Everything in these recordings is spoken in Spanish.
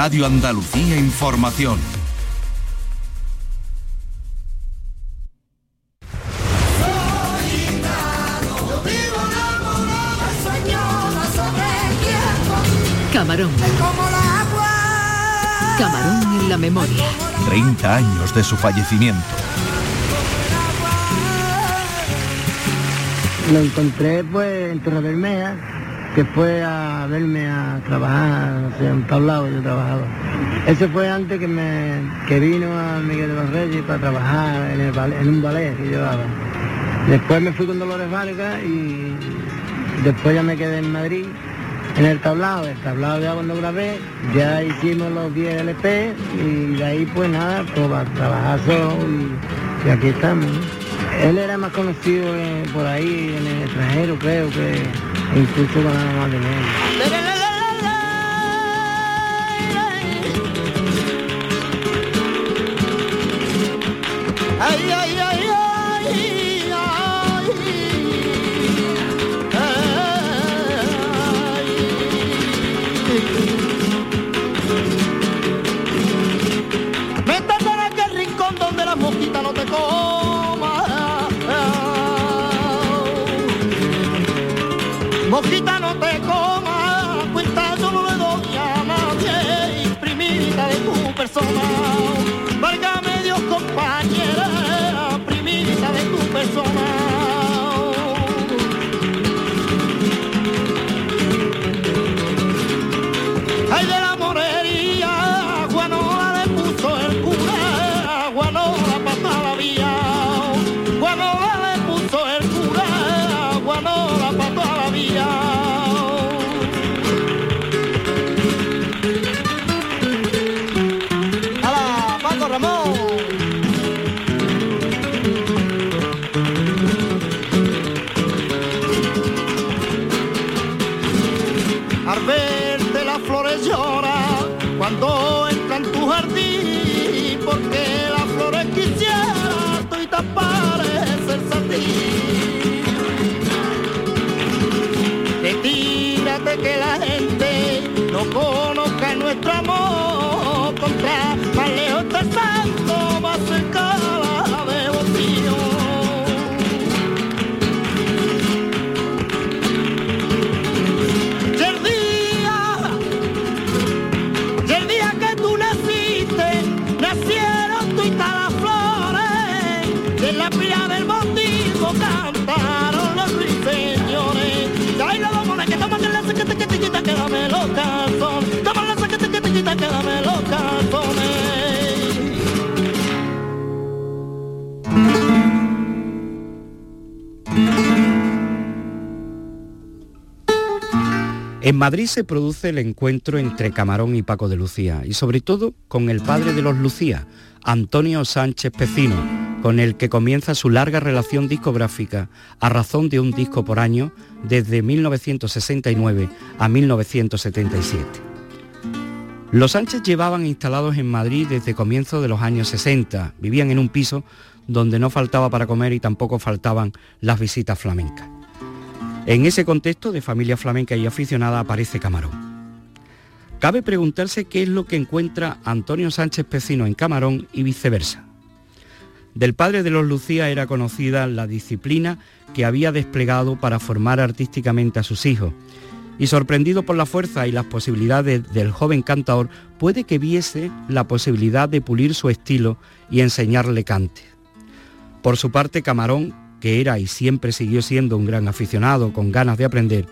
Radio Andalucía Información. Camarón. Camarón en la memoria. 30 años de su fallecimiento. Lo encontré pues en Torre Bermeja, que fue a verme a trabajar, no sé, en tablado yo trabajaba. Ese fue antes que me que vino a Miguel de los Reyes para trabajar en, el en un ballet que daba. Después me fui con Dolores Vargas y después ya me quedé en Madrid en el tablado, el tablado ya cuando grabé, ya hicimos los 10 LP y de ahí pues nada, pues a trabajar solo y, aquí estamos. Él era más conocido eh, por ahí en el extranjero creo que incluso con la. Ay, ay, ay, ay, Mosquita no te coma, cuenta yo no le doy a nadie, primita de tu persona. No conozca En Madrid se produce el encuentro entre Camarón y Paco de Lucía, y sobre todo con el padre de los Lucía, Antonio Sánchez Pecino, con el que comienza su larga relación discográfica a razón de un disco por año desde 1969 a 1977. Los Sánchez llevaban instalados en Madrid desde comienzos de los años 60, vivían en un piso donde no faltaba para comer y tampoco faltaban las visitas flamencas. En ese contexto de familia flamenca y aficionada aparece Camarón. Cabe preguntarse qué es lo que encuentra Antonio Sánchez Pecino en Camarón y viceversa. Del padre de los Lucía era conocida la disciplina que había desplegado para formar artísticamente a sus hijos, y sorprendido por la fuerza y las posibilidades del joven cantador, puede que viese la posibilidad de pulir su estilo y enseñarle cante. Por su parte, Camarón, que era y siempre siguió siendo un gran aficionado con ganas de aprender,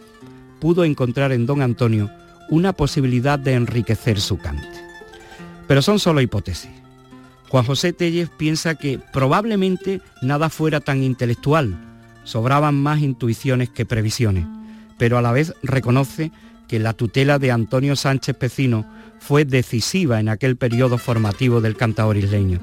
pudo encontrar en don Antonio una posibilidad de enriquecer su cante. Pero son solo hipótesis. Juan José Telles piensa que probablemente nada fuera tan intelectual, sobraban más intuiciones que previsiones, pero a la vez reconoce que la tutela de Antonio Sánchez Pecino fue decisiva en aquel periodo formativo del cantador isleño.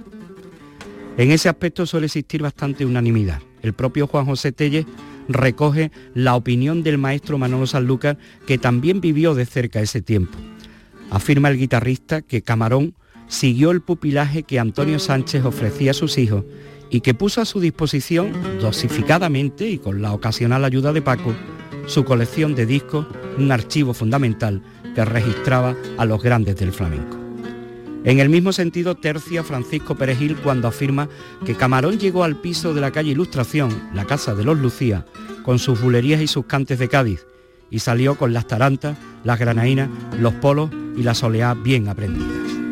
En ese aspecto suele existir bastante unanimidad. El propio Juan José Telles recoge la opinión del maestro Manolo Sanlúcar, que también vivió de cerca ese tiempo. Afirma el guitarrista que Camarón siguió el pupilaje que Antonio Sánchez ofrecía a sus hijos y que puso a su disposición, dosificadamente y con la ocasional ayuda de Paco, su colección de discos, un archivo fundamental que registraba a los grandes del flamenco. En el mismo sentido tercia Francisco Perejil cuando afirma que Camarón llegó al piso de la calle Ilustración, la casa de los Lucía, con sus bulerías y sus cantes de Cádiz, y salió con las tarantas, las granaínas, los polos y la soleá bien aprendidas.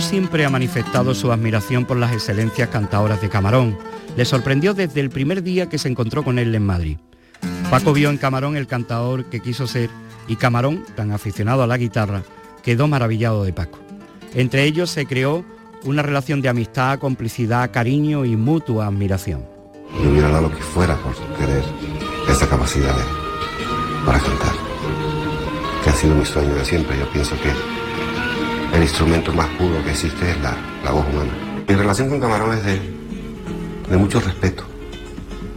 Siempre ha manifestado su admiración por las excelencias cantadoras de Camarón. Le sorprendió desde el primer día que se encontró con él en Madrid. Paco vio en Camarón el cantador que quiso ser y Camarón, tan aficionado a la guitarra, quedó maravillado de Paco. Entre ellos se creó una relación de amistad, complicidad, cariño y mutua admiración. Me hubiera dado lo que fuera por querer esa capacidad para cantar, que ha sido mi sueño de siempre. Yo pienso que el instrumento más puro que existe es la, voz humana. Mi relación con Camarón es de, de mucho respeto,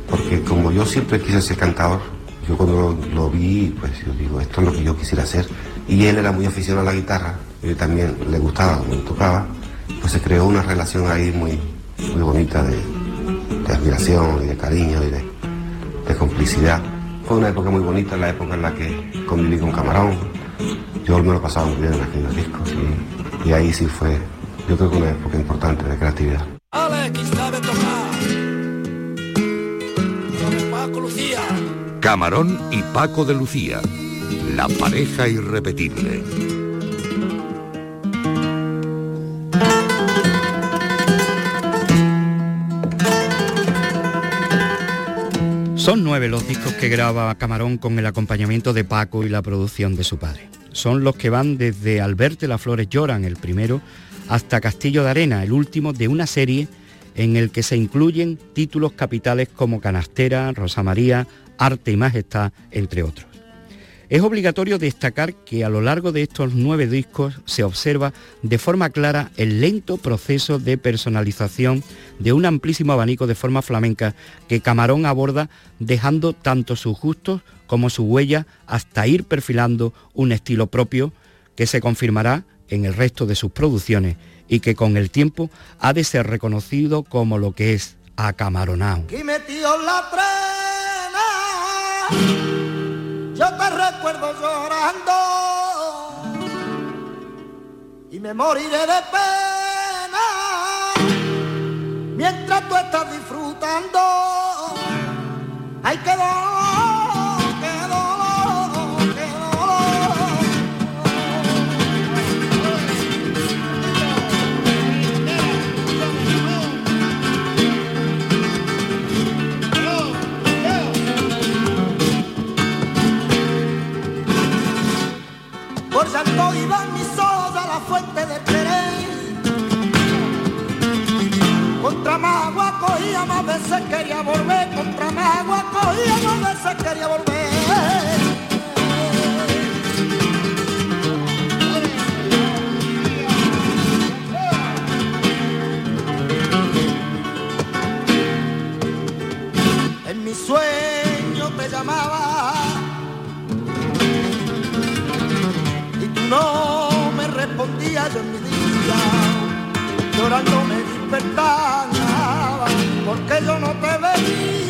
porque como yo siempre quise ser cantador, yo cuando lo, vi, pues yo digo, esto es lo que yo quisiera hacer. Y él era muy aficionado a la guitarra, también le gustaba cuando tocaba, pues se creó una relación ahí muy, muy bonita de, admiración y de cariño y de, de complicidad. Fue una época muy bonita, la época en la que conviví con Camarón, yo me lo pasaba muy bien en aquellos discos y, y ahí sí fue, yo creo que una época importante de creatividad. Camarón y Paco de Lucía, la pareja irrepetible. Son nueve los discos que graba Camarón con el acompañamiento de Paco y la producción de su padre son los que van desde Alberte las flores lloran, el primero, hasta Castillo de Arena, el último de una serie en el que se incluyen títulos capitales como Canastera, Rosa María, Arte y Majestad, entre otros. Es obligatorio destacar que a lo largo de estos nueve discos se observa de forma clara el lento proceso de personalización de un amplísimo abanico de forma flamenca que Camarón aborda dejando tanto sus gustos como su huella hasta ir perfilando un estilo propio que se confirmará en el resto de sus producciones y que con el tiempo ha de ser reconocido como lo que es acamaronao. Yo te recuerdo llorando y me moriré de pena mientras tú estás disfrutando. Hay que fuente de querer. Contra más agua cogía, más veces quería volver. Contra más agua cogía, más veces quería volver. sueño te llamaba no me respondías yo en mi día llorando me despertaba porque yo no te veía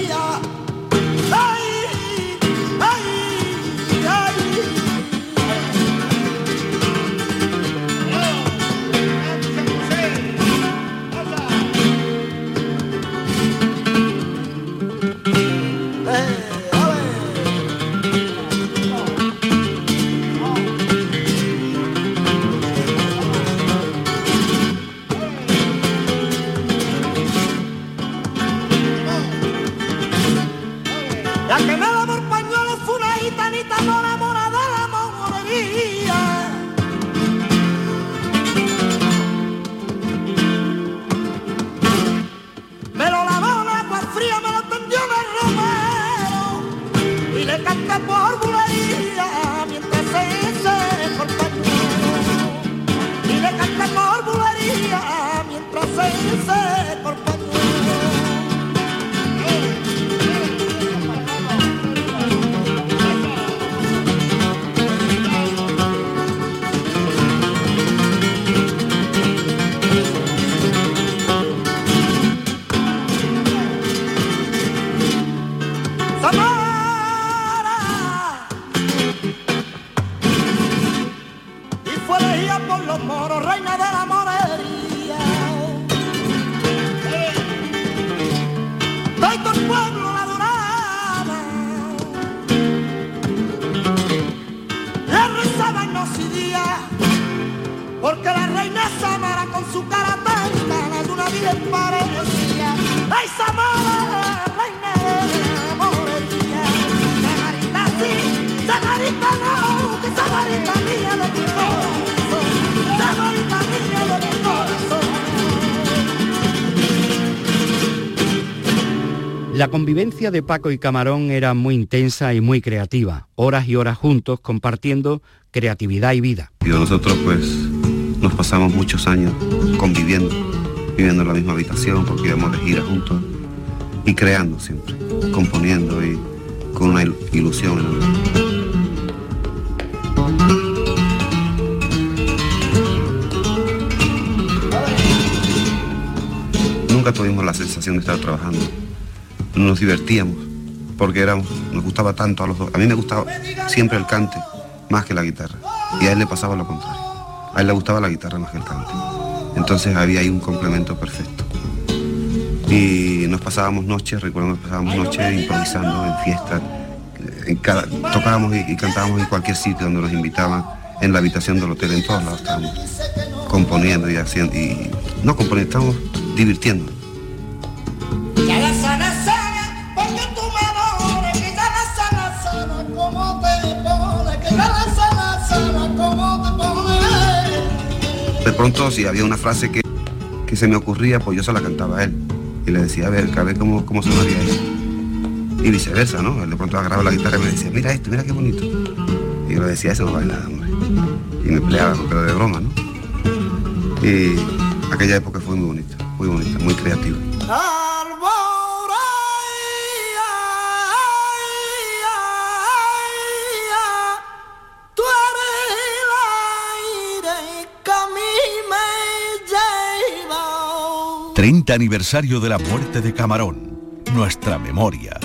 La convivencia de Paco y Camarón era muy intensa y muy creativa, horas y horas juntos compartiendo creatividad y vida. Y nosotros pues nos pasamos muchos años conviviendo, viviendo en la misma habitación porque íbamos de gira juntos y creando siempre, componiendo y con una ilusión Nunca tuvimos la sensación de estar trabajando nos divertíamos, porque éramos, nos gustaba tanto a los dos. A mí me gustaba siempre el cante más que la guitarra, y a él le pasaba lo contrario. A él le gustaba la guitarra más que el cante. Entonces había ahí un complemento perfecto. Y nos pasábamos noches, recuerdo nos pasábamos noches improvisando en fiestas, tocábamos y, cantábamos en cualquier sitio donde nos invitaban, en la habitación del hotel, en todos lados estábamos componiendo y haciendo, y no componiendo, estábamos divirtiendo. Pronto, si había una frase que, que, se me ocurría, pues yo se la cantaba a él. Y le decía, a ver, a ver cómo, cómo sonaría eso. Y viceversa, ¿no? Él de pronto agarraba la guitarra y me decía, mira esto, mira qué bonito. Y yo le decía, eso no vale nada, hombre. Y me peleaba, pero de broma, ¿no? Y aquella época fue muy bonita, muy bonita, muy creativa. Aniversario de la muerte de Camarón. Nuestra memoria.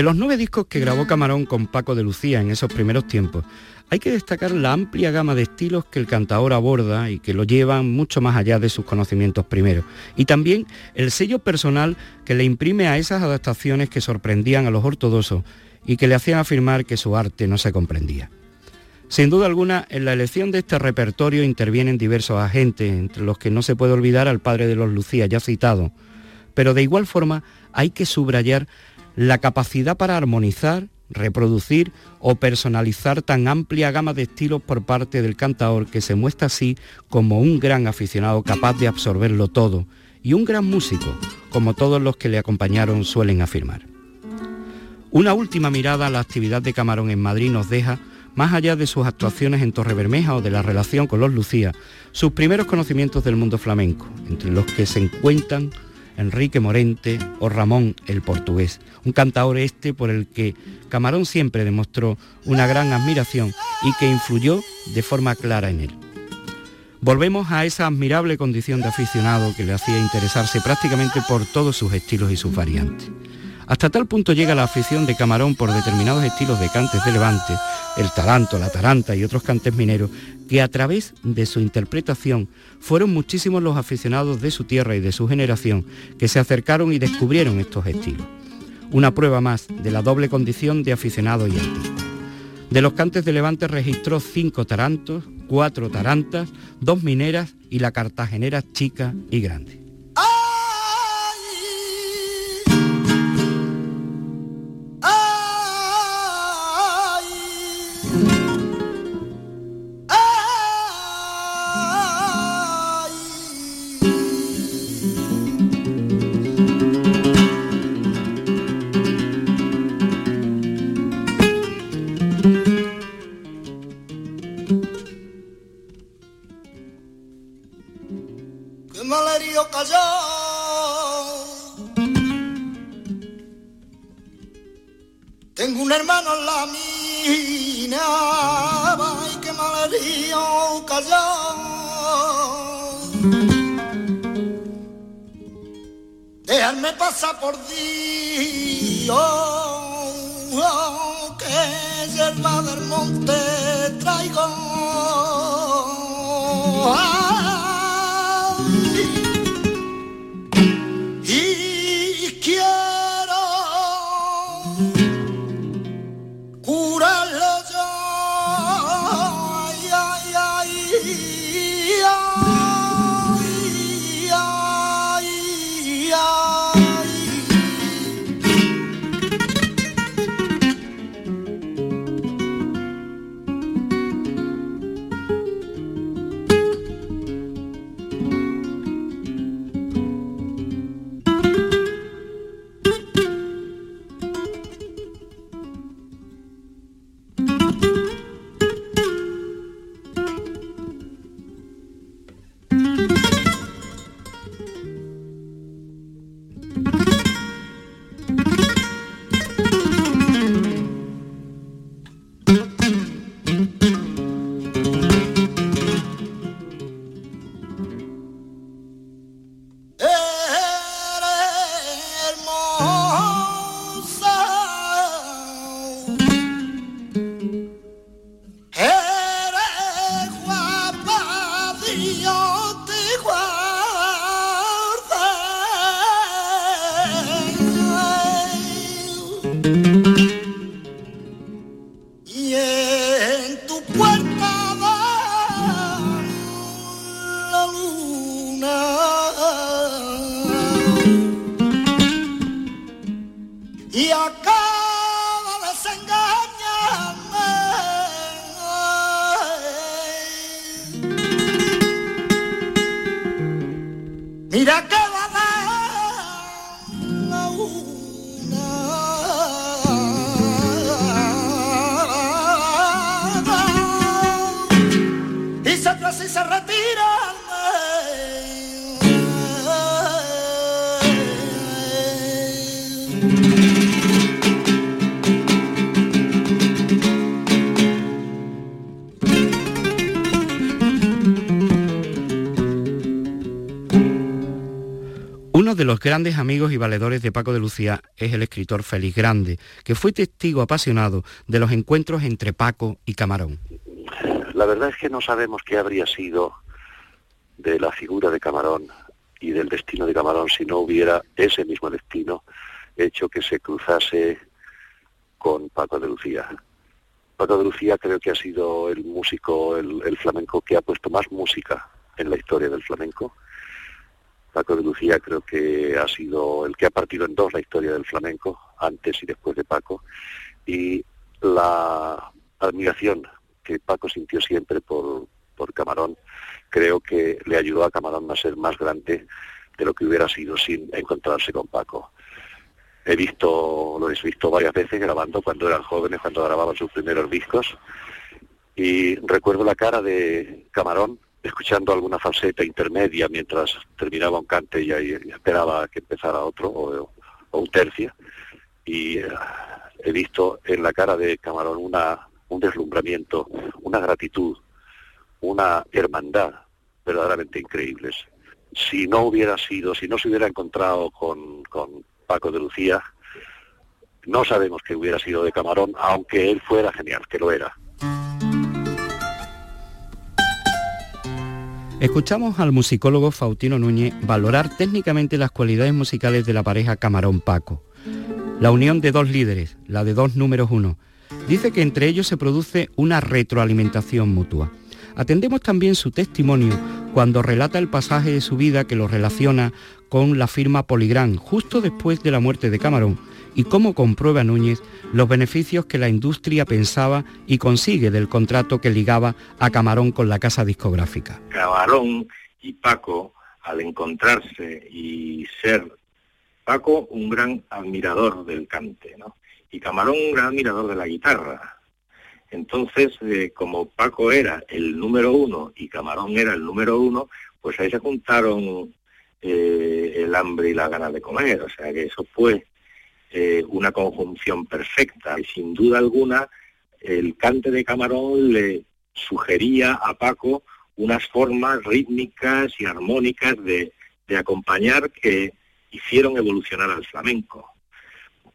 De los nueve discos que grabó Camarón con Paco de Lucía en esos primeros tiempos, hay que destacar la amplia gama de estilos que el cantador aborda y que lo llevan mucho más allá de sus conocimientos primeros. Y también el sello personal que le imprime a esas adaptaciones que sorprendían a los ortodoxos y que le hacían afirmar que su arte no se comprendía. Sin duda alguna, en la elección de este repertorio intervienen diversos agentes, entre los que no se puede olvidar al padre de los Lucía, ya citado, pero de igual forma hay que subrayar la capacidad para armonizar, reproducir o personalizar tan amplia gama de estilos por parte del cantador que se muestra así como un gran aficionado capaz de absorberlo todo y un gran músico, como todos los que le acompañaron suelen afirmar. Una última mirada a la actividad de Camarón en Madrid nos deja, más allá de sus actuaciones en Torrebermeja o de la relación con los Lucía, sus primeros conocimientos del mundo flamenco, entre los que se encuentran Enrique Morente o Ramón el Portugués, un cantador este por el que Camarón siempre demostró una gran admiración y que influyó de forma clara en él. Volvemos a esa admirable condición de aficionado que le hacía interesarse prácticamente por todos sus estilos y sus variantes. Hasta tal punto llega la afición de Camarón por determinados estilos de cantes de Levante, el taranto, la taranta y otros cantes mineros, que a través de su interpretación fueron muchísimos los aficionados de su tierra y de su generación que se acercaron y descubrieron estos estilos. Una prueba más de la doble condición de aficionado y artista. De los cantes de Levante registró cinco tarantos, cuatro tarantas, dos mineras y la cartagenera chica y grande. Por Dios, que yerba del monte traigo. Los grandes amigos y valedores de Paco de Lucía es el escritor Félix Grande, que fue testigo apasionado de los encuentros entre Paco y Camarón. La verdad es que no sabemos qué habría sido de la figura de Camarón y del destino de Camarón si no hubiera ese mismo destino hecho que se cruzase con Paco de Lucía. Paco de Lucía creo que ha sido el músico, el, el flamenco que ha puesto más música en la historia del flamenco Paco de Lucía creo que ha sido el que ha partido en dos la historia del flamenco, antes y después de Paco, y la admiración que Paco sintió siempre por, por Camarón, creo que le ayudó a Camarón a ser más grande de lo que hubiera sido sin encontrarse con Paco. He visto, lo he visto varias veces grabando cuando eran jóvenes, cuando grababan sus primeros discos, y recuerdo la cara de Camarón escuchando alguna falseta intermedia mientras terminaba un cante y, esperaba que empezara otro o, un tercio. Y eh, he visto en la cara de Camarón una, un deslumbramiento, una gratitud, una hermandad verdaderamente increíbles. Si no hubiera sido, si no se hubiera encontrado con, con Paco de Lucía, no sabemos qué hubiera sido de Camarón, aunque él fuera genial, que lo era. Escuchamos al musicólogo Faustino Núñez valorar técnicamente las cualidades musicales de la pareja Camarón-Paco. La unión de dos líderes, la de dos números uno, dice que entre ellos se produce una retroalimentación mutua. Atendemos también su testimonio cuando relata el pasaje de su vida que lo relaciona con la firma Poligram justo después de la muerte de Camarón y cómo comprueba Núñez los beneficios que la industria pensaba y consigue del contrato que ligaba a Camarón con la casa discográfica. Camarón y Paco, al encontrarse y ser Paco un gran admirador del cante, ¿no? Y Camarón un gran admirador de la guitarra. Entonces, eh, como Paco era el número uno y Camarón era el número uno, pues ahí se juntaron eh, el hambre y la gana de comer. O sea que eso fue eh, una conjunción perfecta y sin duda alguna el cante de Camarón le sugería a Paco unas formas rítmicas y armónicas de, de acompañar que hicieron evolucionar al flamenco.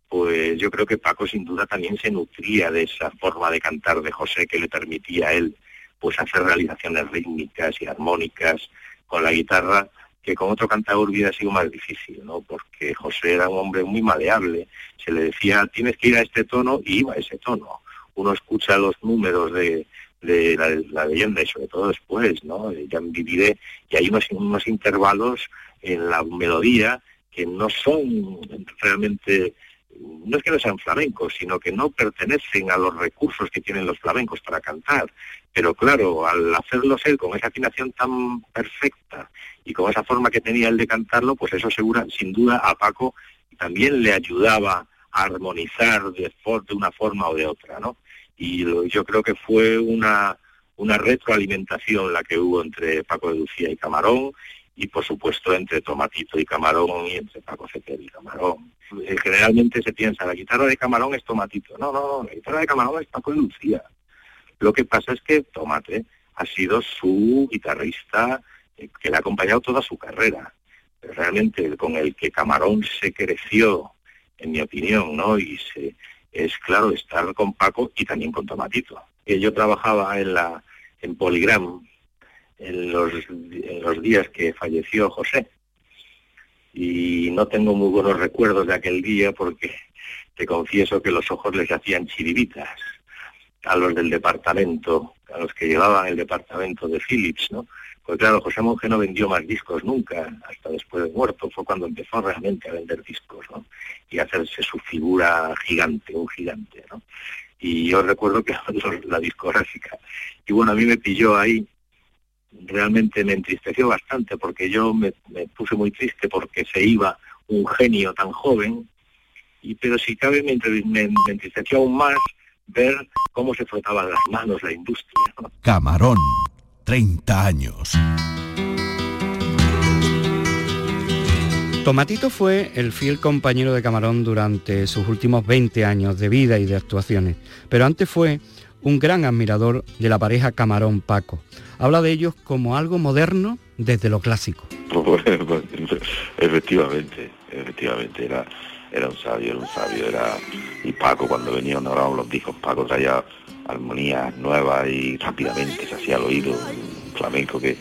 Pues yo creo que Paco sin duda también se nutría de esa forma de cantar de José que le permitía a él pues hacer realizaciones rítmicas y armónicas con la guitarra que con otro cantador hubiera sido más difícil, ¿no? Porque José era un hombre muy maleable. Se le decía, tienes que ir a este tono, y iba a ese tono. Uno escucha los números de, la, leyenda y sobre todo después, ¿no? Ya viviré, y hay unos, unos intervalos en la melodía que no son realmente no es que no sean flamencos, sino que no pertenecen a los recursos que tienen los flamencos para cantar. Pero claro, al hacerlos él con esa afinación tan perfecta y con esa forma que tenía él de cantarlo, pues eso segura, sin duda a Paco también le ayudaba a armonizar de, de una forma o de otra, ¿no? Y yo creo que fue una, una retroalimentación la que hubo entre Paco de Lucía y Camarón, y por supuesto entre Tomatito y Camarón y entre Paco Ceter y Camarón. Eh, generalmente se piensa, la guitarra de Camarón es Tomatito. No, no, no, la guitarra de Camarón es Paco de Lucía. Lo que pasa es que Tomate ha sido su guitarrista que le ha acompañado toda su carrera. Realmente con el que Camarón se creció, en mi opinión, ¿no? Y se, es claro estar con Paco y también con Tomatito. Yo trabajaba en la en Poligram en los, en los días que falleció José y no tengo muy buenos recuerdos de aquel día porque te confieso que los ojos les hacían chiribitas a los del departamento, a los que llevaban el departamento de Philips, ¿no? Pues claro, José Monge no vendió más discos nunca, hasta después de muerto, fue cuando empezó realmente a vender discos, ¿no? Y hacerse su figura gigante, un gigante, ¿no? Y yo recuerdo que la discográfica, y bueno, a mí me pilló ahí realmente me entristeció bastante porque yo me, puse muy triste porque se iba un genio tan joven, y pero si cabe me, me, entristeció aún más ver cómo se frotaban las manos la industria. Camarón, 30 años. Tomatito fue el fiel compañero de Camarón durante sus últimos 20 años de vida y de actuaciones, pero antes fue un gran admirador de la pareja Camarón-Paco habla de ellos como algo moderno desde lo clásico. efectivamente, efectivamente, era, era un sabio, era un sabio, era y Paco cuando venía grababan los discos, Paco traía armonías nuevas y rápidamente se hacía al oído, flamenco que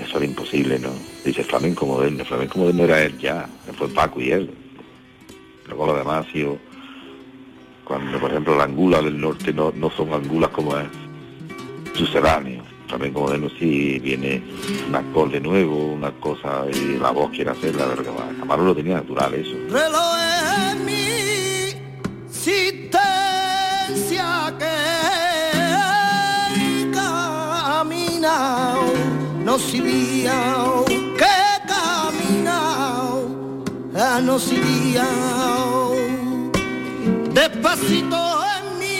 eso era imposible, ¿no? Dice flamenco moderno, flamenco moderno era él ya, fue Paco y él. Luego lo demás ha sido cuando por ejemplo la angula del norte no, no son angulas como es subterráneo también como de si viene un acorde nuevo, una cosa y la voz quiere hacerla, pero Camarón lo tenía natural eso. No sabía que camina, no sabía despacito despacito en mi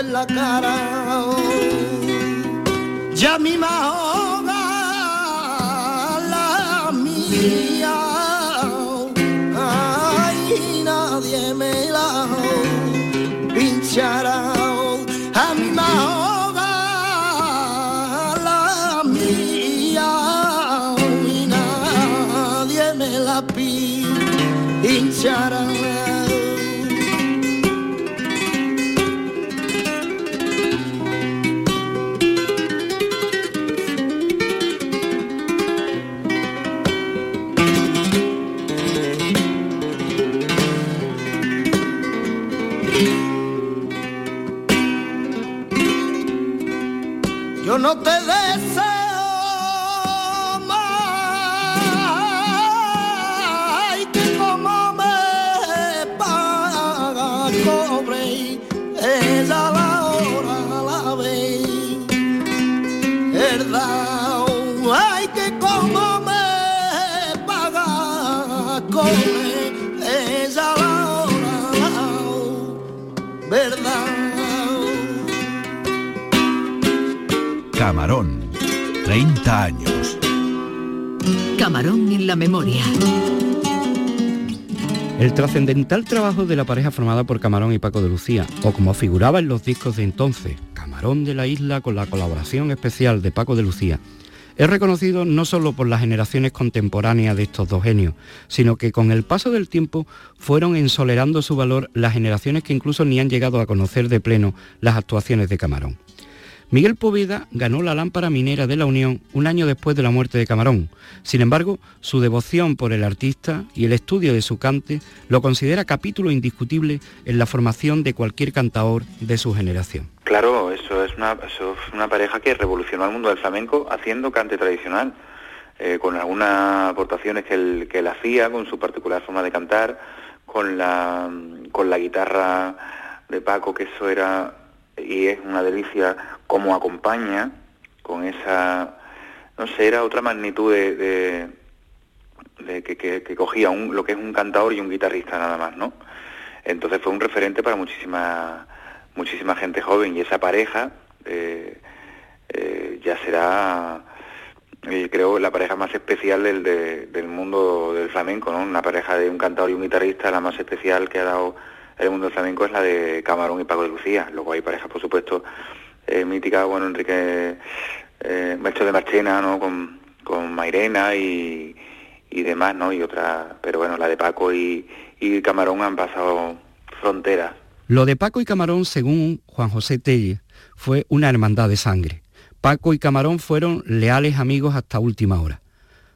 en la cara. Ya mi mahoga la mía. Nadie me la pinchará. A mi la me la. 30 años. Camarón en la memoria. El trascendental trabajo de la pareja formada por Camarón y Paco de Lucía, o como figuraba en los discos de entonces, Camarón de la Isla con la colaboración especial de Paco de Lucía, es reconocido no solo por las generaciones contemporáneas de estos dos genios, sino que con el paso del tiempo fueron ensolerando su valor las generaciones que incluso ni han llegado a conocer de pleno las actuaciones de Camarón. Miguel Poveda ganó la lámpara minera de la Unión un año después de la muerte de Camarón. Sin embargo, su devoción por el artista y el estudio de su cante lo considera capítulo indiscutible en la formación de cualquier cantaor de su generación. Claro, eso es una, pareja que revolucionó el mundo del flamenco haciendo cante tradicional, eh, con algunas aportaciones que él, que él hacía, con su particular forma de cantar, con la, con la guitarra de Paco, que eso era y es una delicia como acompaña con esa, no sé, era otra magnitud de, de, que, cogía un, lo que es un cantador y un guitarrista nada más, ¿no? Entonces fue un referente para muchísima, muchísima gente joven y esa pareja eh, eh, ya será, eh, creo, la pareja más especial del, del mundo del flamenco, ¿no? Una pareja de un cantador y un guitarrista, la más especial que ha dado el mundo del flamenco es la de Camarón y Paco de Lucía. Luego hay parejas, por supuesto, eh, míticas, bueno, Enrique eh, Maestro de Marchena, ¿no? Con, con Mairena y, y demás, ¿no? Y otra, pero bueno, la de Paco y, y Camarón han pasado fronteras. Lo de Paco y Camarón, según Juan José Telle, fue una hermandad de sangre. Paco y Camarón fueron leales amigos hasta última hora.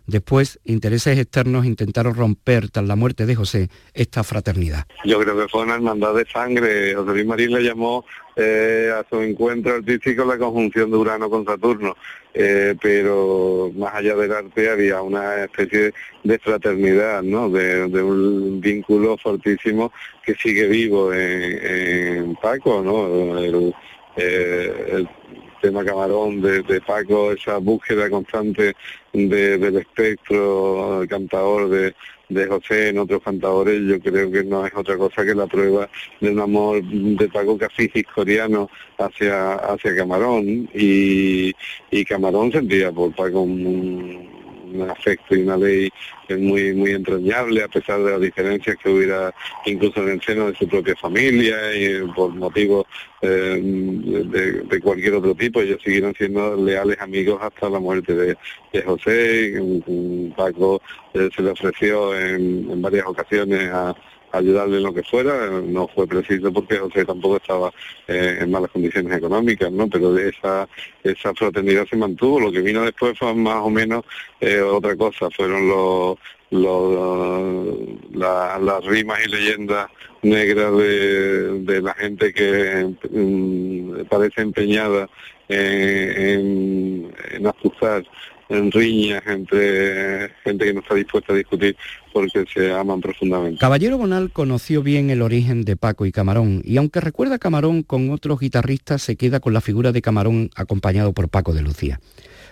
Después, intereses externos intentaron romper, tras la muerte de José, esta fraternidad. Yo creo que fue una hermandad de sangre. José Luis Marín le llamó eh, a su encuentro artístico la conjunción de Urano con Saturno, eh, pero más allá del arte había una especie de fraternidad, ¿no? de, un vínculo fortísimo que sigue vivo en, Paco, ¿no? el eh, tema Camarón de, Paco, esa búsqueda constante del espectro cantador de, de José en otros cantadores, yo creo que no es otra cosa que la prueba de un amor de Paco casi historiano hacia, hacia Camarón. Y, y Camarón sentía por Paco un, un afecto y una ley muy muy entrañable a pesar de las diferencias que hubiera incluso en el seno de su propia familia y por motivos eh, de, cualquier otro tipo ellos siguieron siendo leales amigos hasta la muerte de, José. Paco eh, se le ofreció en varias ocasiones a ayudarle en lo que fuera, no fue preciso porque José tampoco estaba eh, en malas condiciones económicas, ¿no? Pero esa, esa fraternidad se mantuvo, lo que vino después fue más o menos eh, otra cosa, fueron los, las rimas y leyendas negras de, la gente que mm, parece empeñada en, en, en riñas entre gente que no está dispuesta a discutir porque se aman profundamente. Caballero Bonal conoció bien el origen de Paco y Camarón y aunque recuerda a Camarón con otros guitarristas se queda con la figura de Camarón acompañado por Paco de Lucía.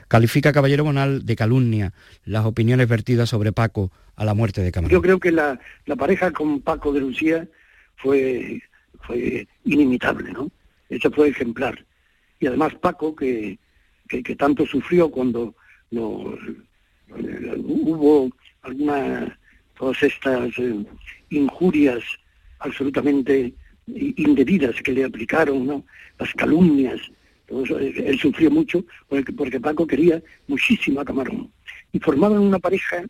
Califica Caballero Bonal de calumnia las opiniones vertidas sobre Paco a la muerte de Camarón. Yo creo que la, pareja con Paco de Lucía fue, fue inimitable, ¿no? Eso fue ejemplar. Y además Paco, que, que tanto sufrió cuando no, hubo algunas, todas estas eh, injurias absolutamente indebidas que le aplicaron, las calumnias, él, sufrió mucho porque, Paco quería muchísimo a Camarón. Y formaban una pareja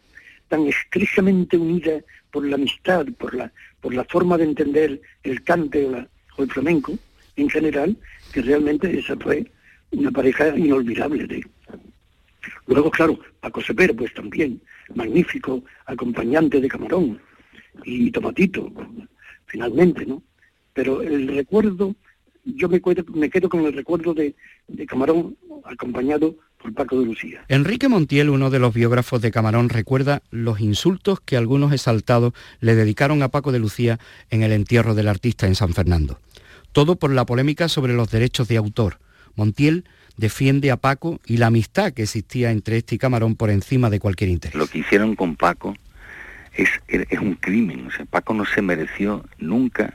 tan estrechamente unida por la amistad, por la, por la forma de entender el cante o, el flamenco en general, que realmente esa fue una pareja inolvidable de, Luego, claro, Paco Sepero, pues también, magnífico acompañante de Camarón y Tomatito, finalmente, ¿no? Pero el recuerdo, yo me, me quedo con el recuerdo de Camarón acompañado por Paco de Lucía. Enrique Montiel, uno de los biógrafos de Camarón, recuerda los insultos que algunos exaltados le dedicaron a Paco de Lucía en el entierro del artista en San Fernando. Todo por la polémica sobre los derechos de autor. Montiel defiende a Paco y la amistad que existía entre este y Camarón por encima de cualquier interés. Lo que hicieron con Paco es, es un crimen. O sea, Paco no se mereció nunca,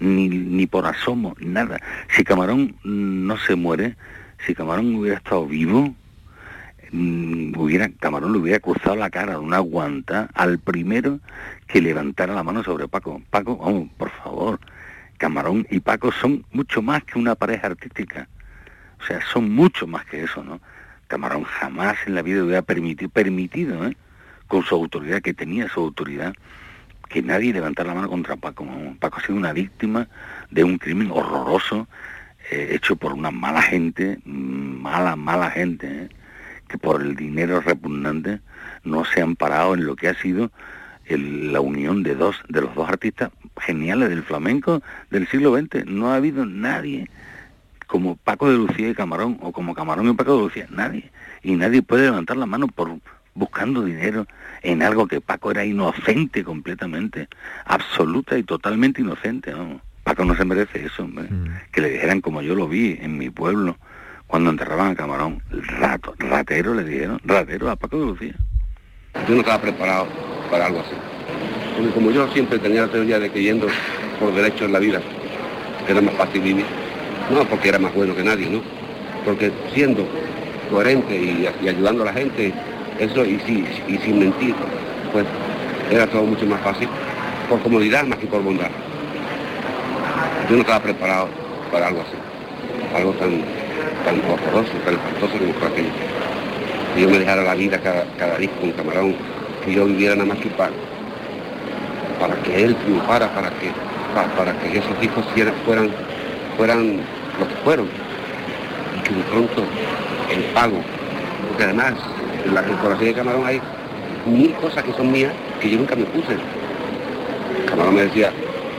ni, ni por asomo, nada. Si Camarón no se muere, si Camarón hubiera estado vivo, mm, hubiera, Camarón le hubiera cruzado la cara de una guanta al primero que levantara la mano sobre Paco. Paco, vamos, por favor, Camarón y Paco son mucho más que una pareja artística. O sea, son mucho más que eso, ¿no? Camarón jamás en la vida hubiera permitido, permitido ¿eh? con su autoridad, que tenía su autoridad, que nadie levantara la mano contra Paco. Paco ha sido una víctima de un crimen horroroso eh, hecho por una mala gente, mala, mala gente, ¿eh? que por el dinero repugnante no se han parado en lo que ha sido la unión de dos de los dos artistas geniales del flamenco del siglo XX. No ha habido nadie como Paco de Lucía y Camarón, o como Camarón y Paco de Lucía, nadie. Y nadie puede levantar la mano por buscando dinero en algo que Paco era inocente completamente, absoluta y totalmente inocente. Paco no se merece eso, mm. que le dijeran como yo lo vi en mi pueblo cuando enterraban a Camarón, rato, ratero le dijeron, ratero a Paco de Lucía. Yo no estaba preparado para algo así. Porque como yo siempre tenía la teoría de que yendo por derecho en la vida era más fácil vivir, no porque era más bueno que nadie, ¿no? Porque siendo coherente y, ayudando a la gente, eso y, sin mentir, pues era todo mucho más fácil, por comodidad más que por bondad. Yo no estaba preparado para algo así, algo tan, tan horroroso, tan espantoso como fue aquello. Que yo me dejara la vida cada, cada día con camarón, que yo viviera nada más que para, para que él triunfara, para que, para, que esos hijos fueran, fueran lo que fueron. Y que de pronto el pago, porque además en la corporación de Camarón hay mil cosas que son mías que yo nunca me puse. Camarón me decía,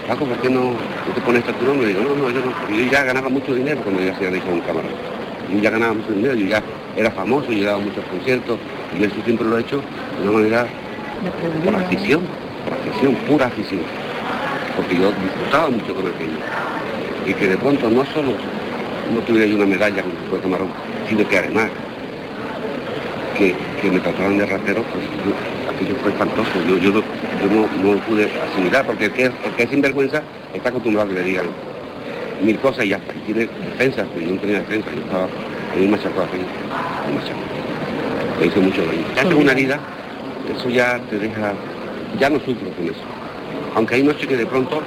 Paco, ¿por qué no, no te pones este tu nombre? Y digo, no, no, yo no. Yo ya ganaba mucho dinero cuando yo hacía con un camarón. Yo ya ganaba mucho dinero, yo ya era famoso, yo daba muchos conciertos, y eso siempre lo he hecho de una manera por afición, por afición, pura afición. Porque yo disfrutaba mucho con aquello. Y que de pronto no solo no tuviera una medalla con el camarón, sino que además que, me trataban de ratero, pues yo- aquello fue espantoso. Yo, yo, no, no, pude asimilar, porque el que, el que es sinvergüenza está acostumbrado a que le digan mil cosas y. Y tiene defensa, pero yo no tenía defensa, yo estaba muy machacado así, muy machacado. Me hizo mucho daño. Ya tengo una herida, eso ya te deja, ya no sufro con eso. Aunque hay noches que de pronto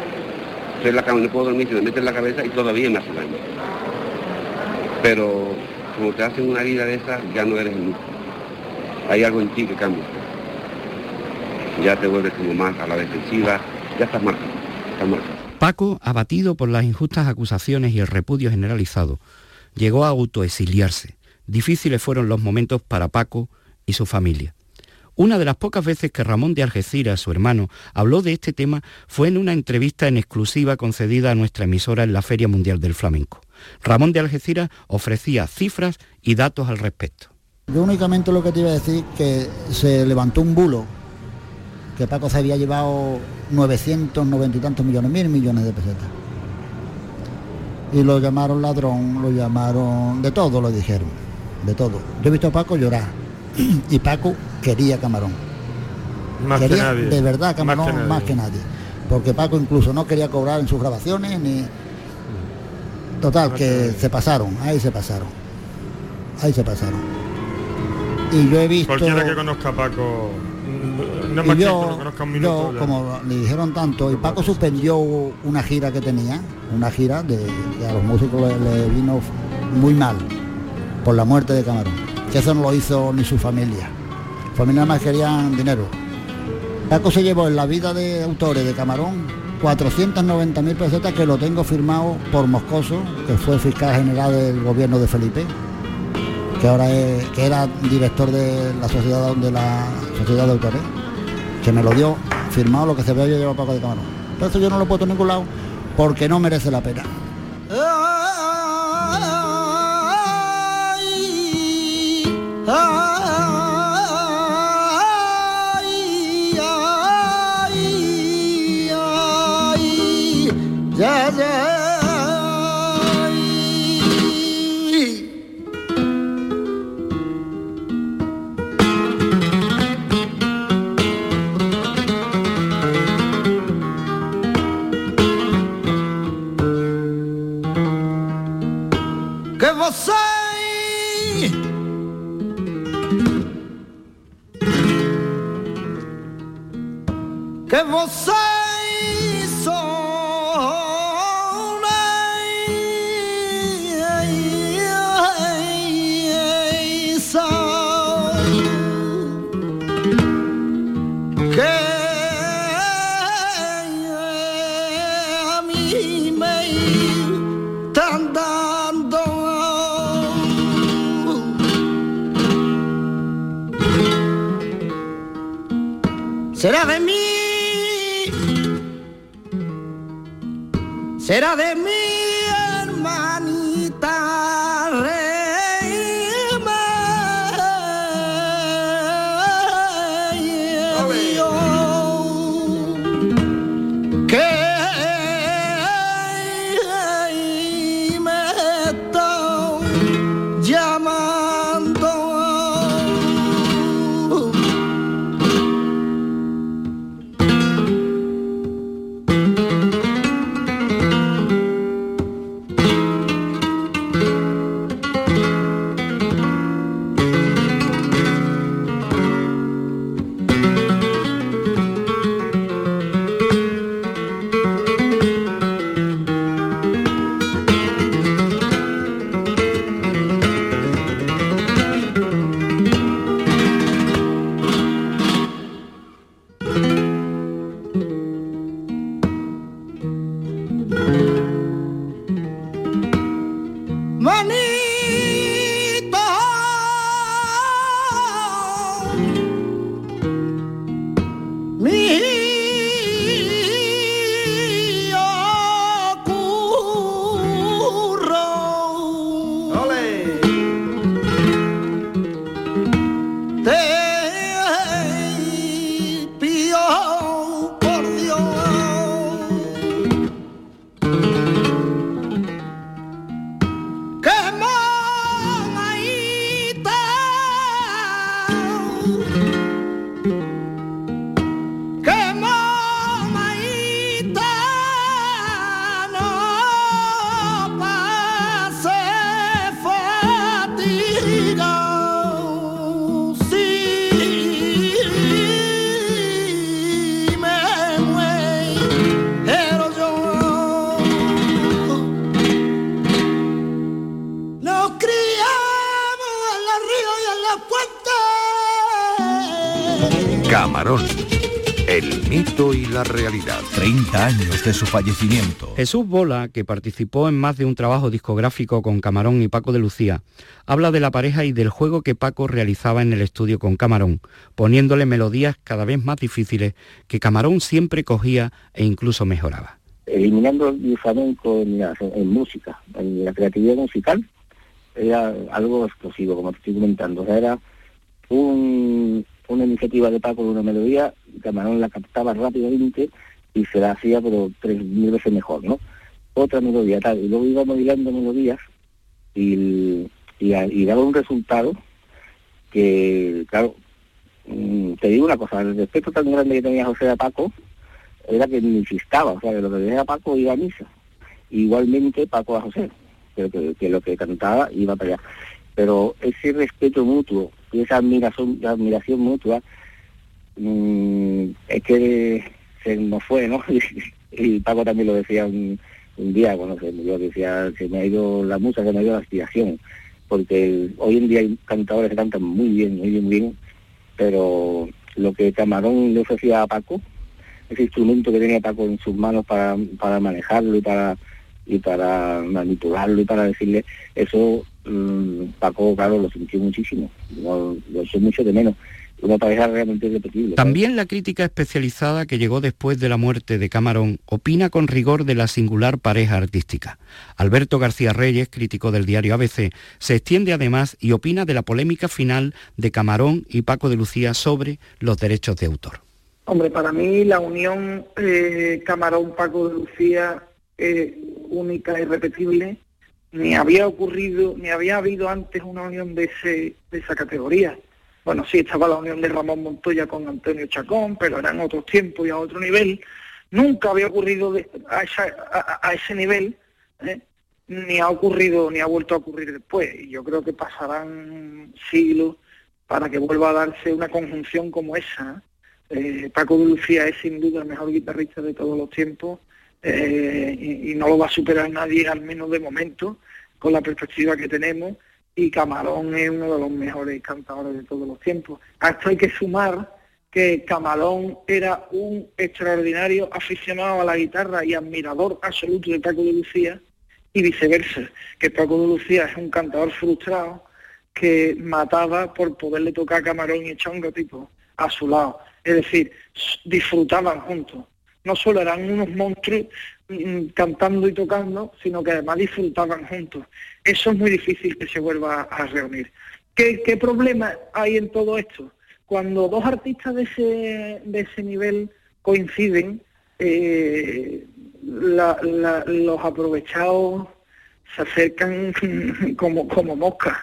estoy la cama, no puedo dormir, se me mete en la cabeza y todavía me hace daño. Pero como te hacen una herida de esa, ya no eres el mismo. Hay algo en ti que cambia. Ya te vuelves como más a la defensiva, ya estás marcado, estás marcado. Paco, abatido por las injustas acusaciones y el repudio generalizado, llegó a autoexiliarse. Difíciles fueron los momentos para Paco y su familia. Una de las pocas veces que Ramón de Algeciras, su hermano, habló de este tema fue en una entrevista en exclusiva concedida a nuestra emisora en la Feria Mundial del Flamenco. Ramón de Algeciras ofrecía cifras y datos al respecto. Yo únicamente lo que te iba a decir que se levantó un bulo que Paco se había llevado 990 y tantos millones, mil millones de pesetas. Y lo llamaron ladrón, lo llamaron de todo, lo dijeron, de todo. Yo he visto a Paco llorar y Paco quería Camarón. Más que quería nadie. de verdad Más Camarón que más que nadie. Porque Paco incluso no quería cobrar en sus grabaciones ni... Total, que se pasaron, ahí se pasaron. Ahí se pasaron. Y yo he visto... Cualquiera que conozca a Paco, mm, no más que yo, que conozca un minuto. yo, como le dijeron tanto, y Paco suspendió una gira que tenía, una gira de que a los músicos le, le vino muy mal por la muerte de Camarón. Que eso no lo hizo ni su familia. Familia nada más querían dinero. Paco se llevó en la vida de autores de Camarón 490 mil pesetas que lo tengo firmado por Moscoso, que fue fiscal general del gobierno de Felipe, que ahora era director de la sociedad de la sociedad de autores, que me lo dio firmado lo que se había llevado Paco de Camarón. Por eso yo no lo he puesto en ningún lado, porque no merece la pena. Ya, ya. El mito y la realidad. 30 años de su fallecimiento. Jesús Bola, que participó en más de un trabajo discográfico con Camarón y Paco de Lucía, habla de la pareja y del juego que Paco realizaba en el estudio con Camarón, poniéndole melodías cada vez más difíciles que Camarón siempre cogía e incluso mejoraba. Eliminando el flamenco en, la- en música, en la creatividad musical, era algo explosivo, como te estoy comentando. O sea, era un- una iniciativa de Paco de una melodía, Camarón la captaba rápidamente y se la hacía pero tres mil veces mejor, ¿no? Otra melodía tal, y luego íbamos hilando melodías y, y, daba un resultado que, claro, mm, te digo una cosa, el respeto tan grande que tenía José a Paco era que ni insistaba, o sea, que lo que decía Paco iba a misa. Igualmente Paco a José, pero que lo que cantaba iba para allá. Pero ese respeto mutuo y esa admiración, admiración mutua mm, es que se nos fue, ¿no? y Paco también lo decía un, un día cuando se murió, decía, se me ha ido la musa, se me ha ido la aspiración, porque hoy en día hay cantadores que cantan muy bien, muy bien, muy bien, pero lo que Camarón le ofrecía a Paco, ese instrumento que tenía Paco en sus manos para, para manejarlo y para y para manipularlo y para decirle eso mm, Paco claro lo sintió muchísimo lo, lo echó mucho de menos una pareja realmente irrepetible También la crítica especializada que llegó después de la muerte de Camarón opina con rigor de la singular pareja artística. Alberto García Reyes, crítico del diario ABC, se extiende además y opina de la polémica final de Camarón y Paco de Lucía sobre los derechos de autor. Hombre, para mí la unión eh, Camarón-Paco de Lucía es única e irrepetible. Ni había ocurrido, ni había habido antes una unión de, ese, de esa categoría. Bueno, sí, estaba la unión de Ramón Montoya con Antonio Chacón, pero eran otros tiempos y a otro nivel. Nunca había ocurrido de- a, esa- a- ese nivel, ¿eh? ni ha ocurrido, ni ha vuelto a ocurrir después. Y yo creo que pasarán siglos para que vuelva a darse una conjunción como esa. ¿eh? Eh, Paco de Lucía es sin duda el mejor guitarrista de todos los tiempos eh, y, no lo va a superar nadie, al menos de momento, con la perspectiva que tenemos. Y Camarón es uno de los mejores cantadores de todos los tiempos. A esto hay que sumar que Camarón era un extraordinario aficionado a la guitarra y admirador absoluto de Paco de Lucía y viceversa, que Paco de Lucía es un cantador frustrado que mataba por poderle tocar Camarón y Chongo tipo a su lado. Es decir, disfrutaban juntos. No solo eran unos monstruos mm, cantando y tocando, sino que además disfrutaban juntos. Eso es muy difícil que se vuelva a reunir. ¿Qué, qué problema hay en todo esto? Cuando dos artistas de ese, de ese nivel coinciden, eh, la- los aprovechados se acercan como, como moscas.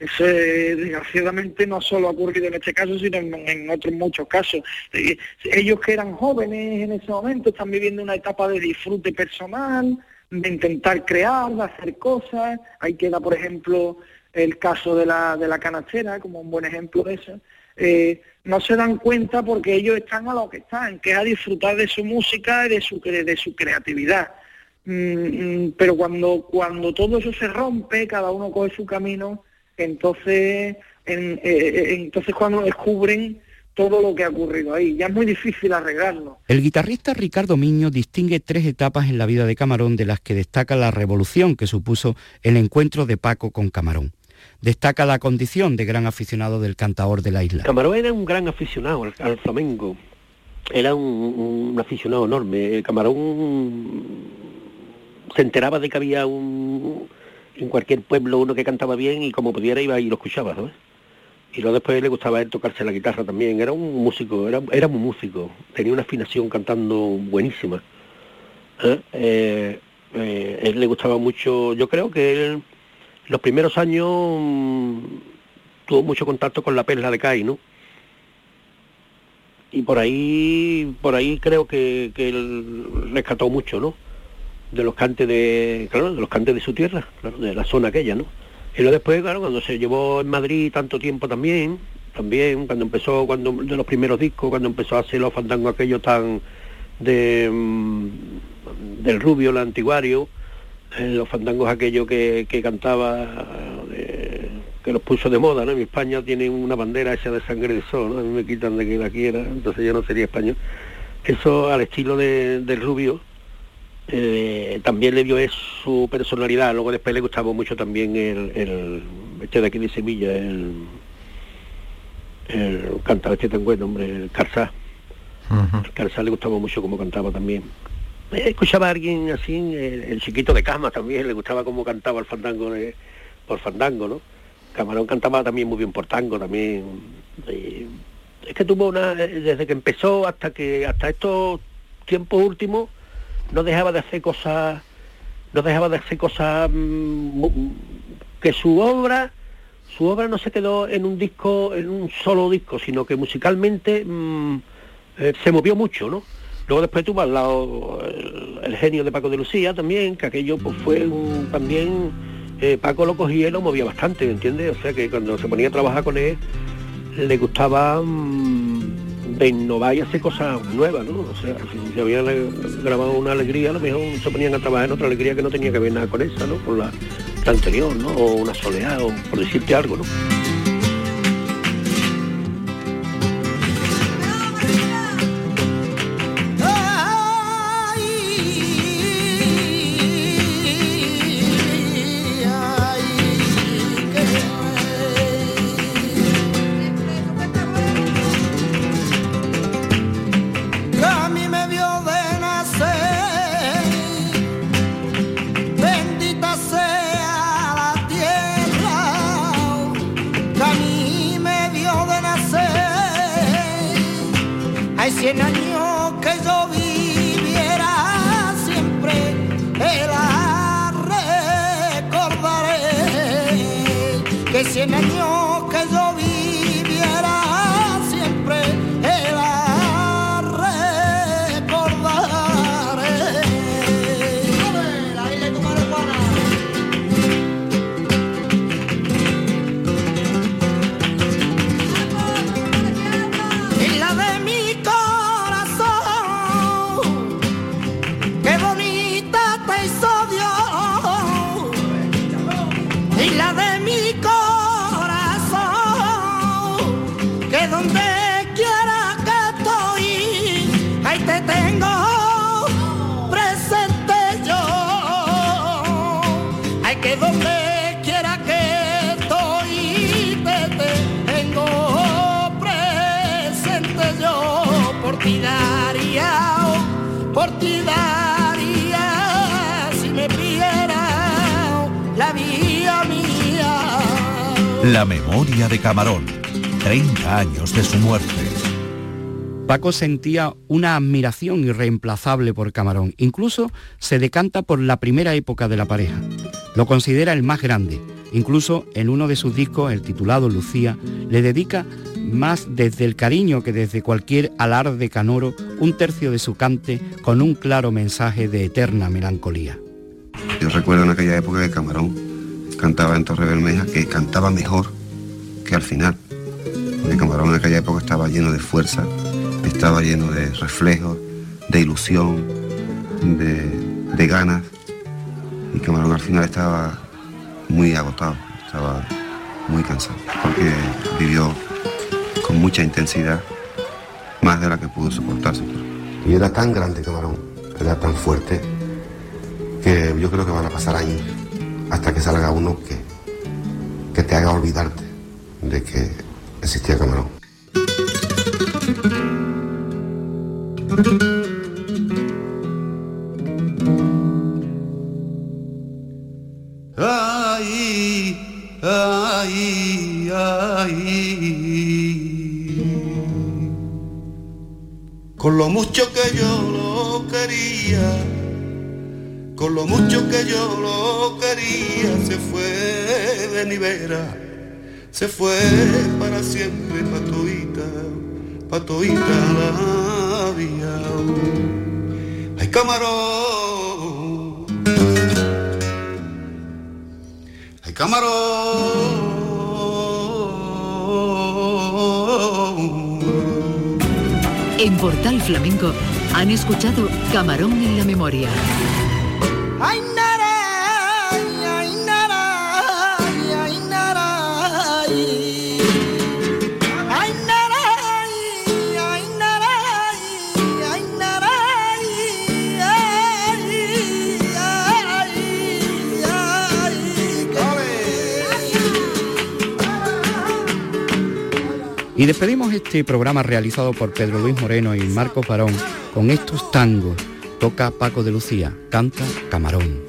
Eso eh, desgraciadamente no solo ha ocurrido en este caso, sino en, en otros muchos casos. Eh, ellos que eran jóvenes en ese momento están viviendo una etapa de disfrute personal, de intentar crear, de hacer cosas. Ahí queda, por ejemplo, el caso de la, de la canastera, como un buen ejemplo de eso. Eh, no se dan cuenta porque ellos están a lo que están, que es a disfrutar de su música y de su, de su creatividad. Mm, mm, pero cuando, cuando todo eso se rompe, cada uno coge su camino, entonces, en- eh, eh, entonces cuando descubren todo lo que ha ocurrido ahí, ya es muy difícil arreglarlo. El guitarrista Ricardo Miño distingue tres etapas en la vida de Camarón de las que destaca la revolución que supuso el encuentro de Paco con Camarón. Destaca la condición de gran aficionado del cantaor de la isla. Camarón era un gran aficionado al, al flamenco. Era un, un aficionado enorme. Camarón se enteraba de que había un en cualquier pueblo uno que cantaba bien y como pudiera iba y lo escuchaba, ¿sabes? Y luego después le gustaba él tocarse la guitarra también. Era un músico, era, era un músico. Tenía una afinación cantando buenísima. ¿eh? Eh, eh, él le gustaba mucho, yo creo que él los primeros años mm, tuvo mucho contacto con la perla de Cai, ¿no? Y por ahí, por ahí creo que, que él rescató mucho, ¿no? De los cantes de, claro, de los cantes de su tierra, claro, de la zona aquella, ¿no? Y luego después, claro, cuando se llevó en Madrid tanto tiempo también, también, cuando empezó, cuando de los primeros discos, cuando empezó a hacer los fandangos aquellos tan de mm, del rubio, el antiguario, eh, los fandangos aquellos que, que cantaba, eh, que los puso de moda, ¿no? En España tienen una bandera hecha de sangre de sol, ¿no? A me quitan de que la quiera, entonces yo no sería español. Eso al estilo de, del Rubio, eh, también le dio es su personalidad, luego después le gustaba mucho también el, el este de aquí de Sevilla, el, el cantaba este tan bueno, hombre, el Carzá. El Carzá le gustaba mucho como cantaba también. Eh, escuchaba a alguien así, el, el chiquito de cama también, le gustaba cómo cantaba el fandango de, por fandango, ¿no? Camarón cantaba también muy bien por tango también. Es que tuvo una, desde que empezó hasta que, hasta estos tiempos últimos, no dejaba de hacer cosas, no dejaba de hacer cosas mm, que su obra, su obra no se quedó en un disco, en un solo disco, sino que musicalmente mm, eh, se movió mucho, ¿no? Luego después tuvo al lado el, el genio de Paco de Lucía también, que aquello pues fue un- también eh, Paco lo cogía y lo movía bastante, ¿me entiendes? O sea que cuando se ponía a trabajar con él, le gustaba mm, innovar y hacer cosas nuevas, ¿no? O sea, si se había grabado una alegría, a lo mejor se ponían a trabajar en otra alegría que no tenía que ver nada con esa, ¿no? Con la, la anterior, ¿no? O una soleá, o por decirte algo, ¿no? 100 años. La memoria de Camarón. 30 años de su muerte. Paco sentía una admiración irreemplazable por Camarón. Incluso se decanta por la primera época de la pareja. Lo considera el más grande. Incluso en uno de sus discos, el titulado Lucía, le dedica más desde el cariño que desde cualquier alarde canoro un tercio de su cante con un claro mensaje de eterna melancolía. Yo recuerdo en aquella época que Camarón cantaba en Torre Bermeja, que cantaba mejor que al final. Porque Camarón en aquella época estaba lleno de fuerza, estaba lleno de reflejos, de ilusión, de, de ganas. Y Camarón al final estaba muy agotado, estaba muy cansado, porque vivió con mucha intensidad, más de la que pudo soportarse. Y era tan grande Camarón, era tan fuerte, que yo creo que van a pasar años hasta que salga uno que, que te haga olvidarte de que existía Camarón. Ay, ay, ay. Con lo mucho que yo con lo mucho que yo lo quería, se fue de mi vera, se fue para siempre, patoita, patoita la vía. Ay, camarón. Ay, camarón. En Portal Flamenco han escuchado Camarón en la memoria. Y despedimos este programa realizado por Pedro Luis Moreno y Marco Barón con estos tangos. Toca Paco de Lucía, canta Camarón.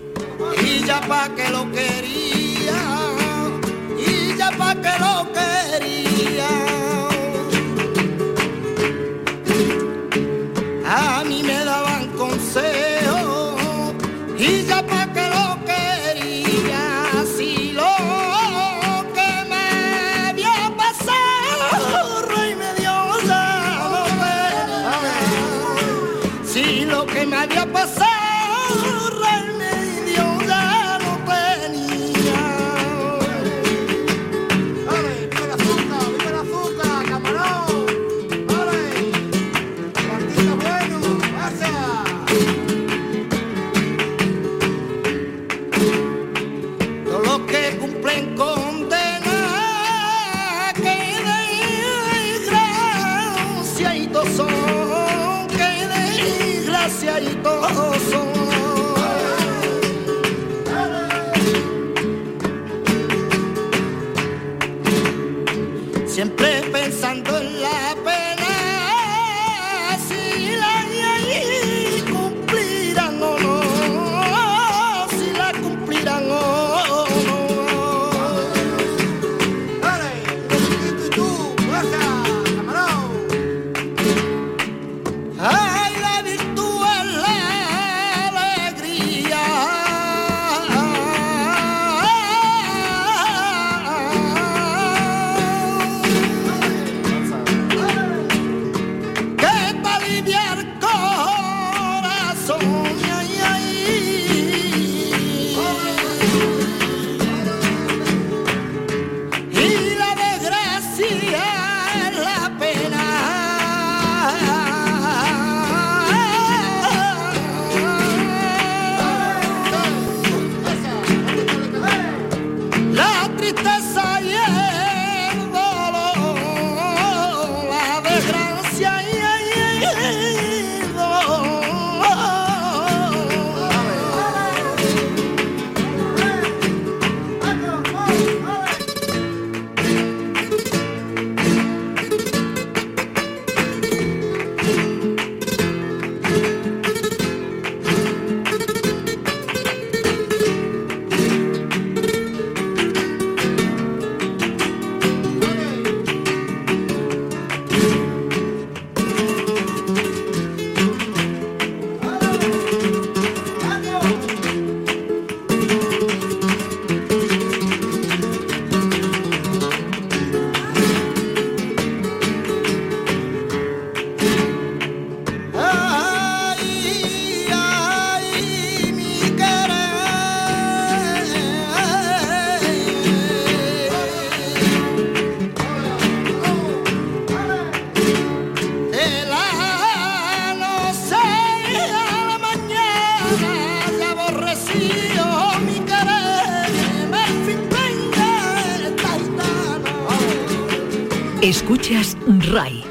RAI.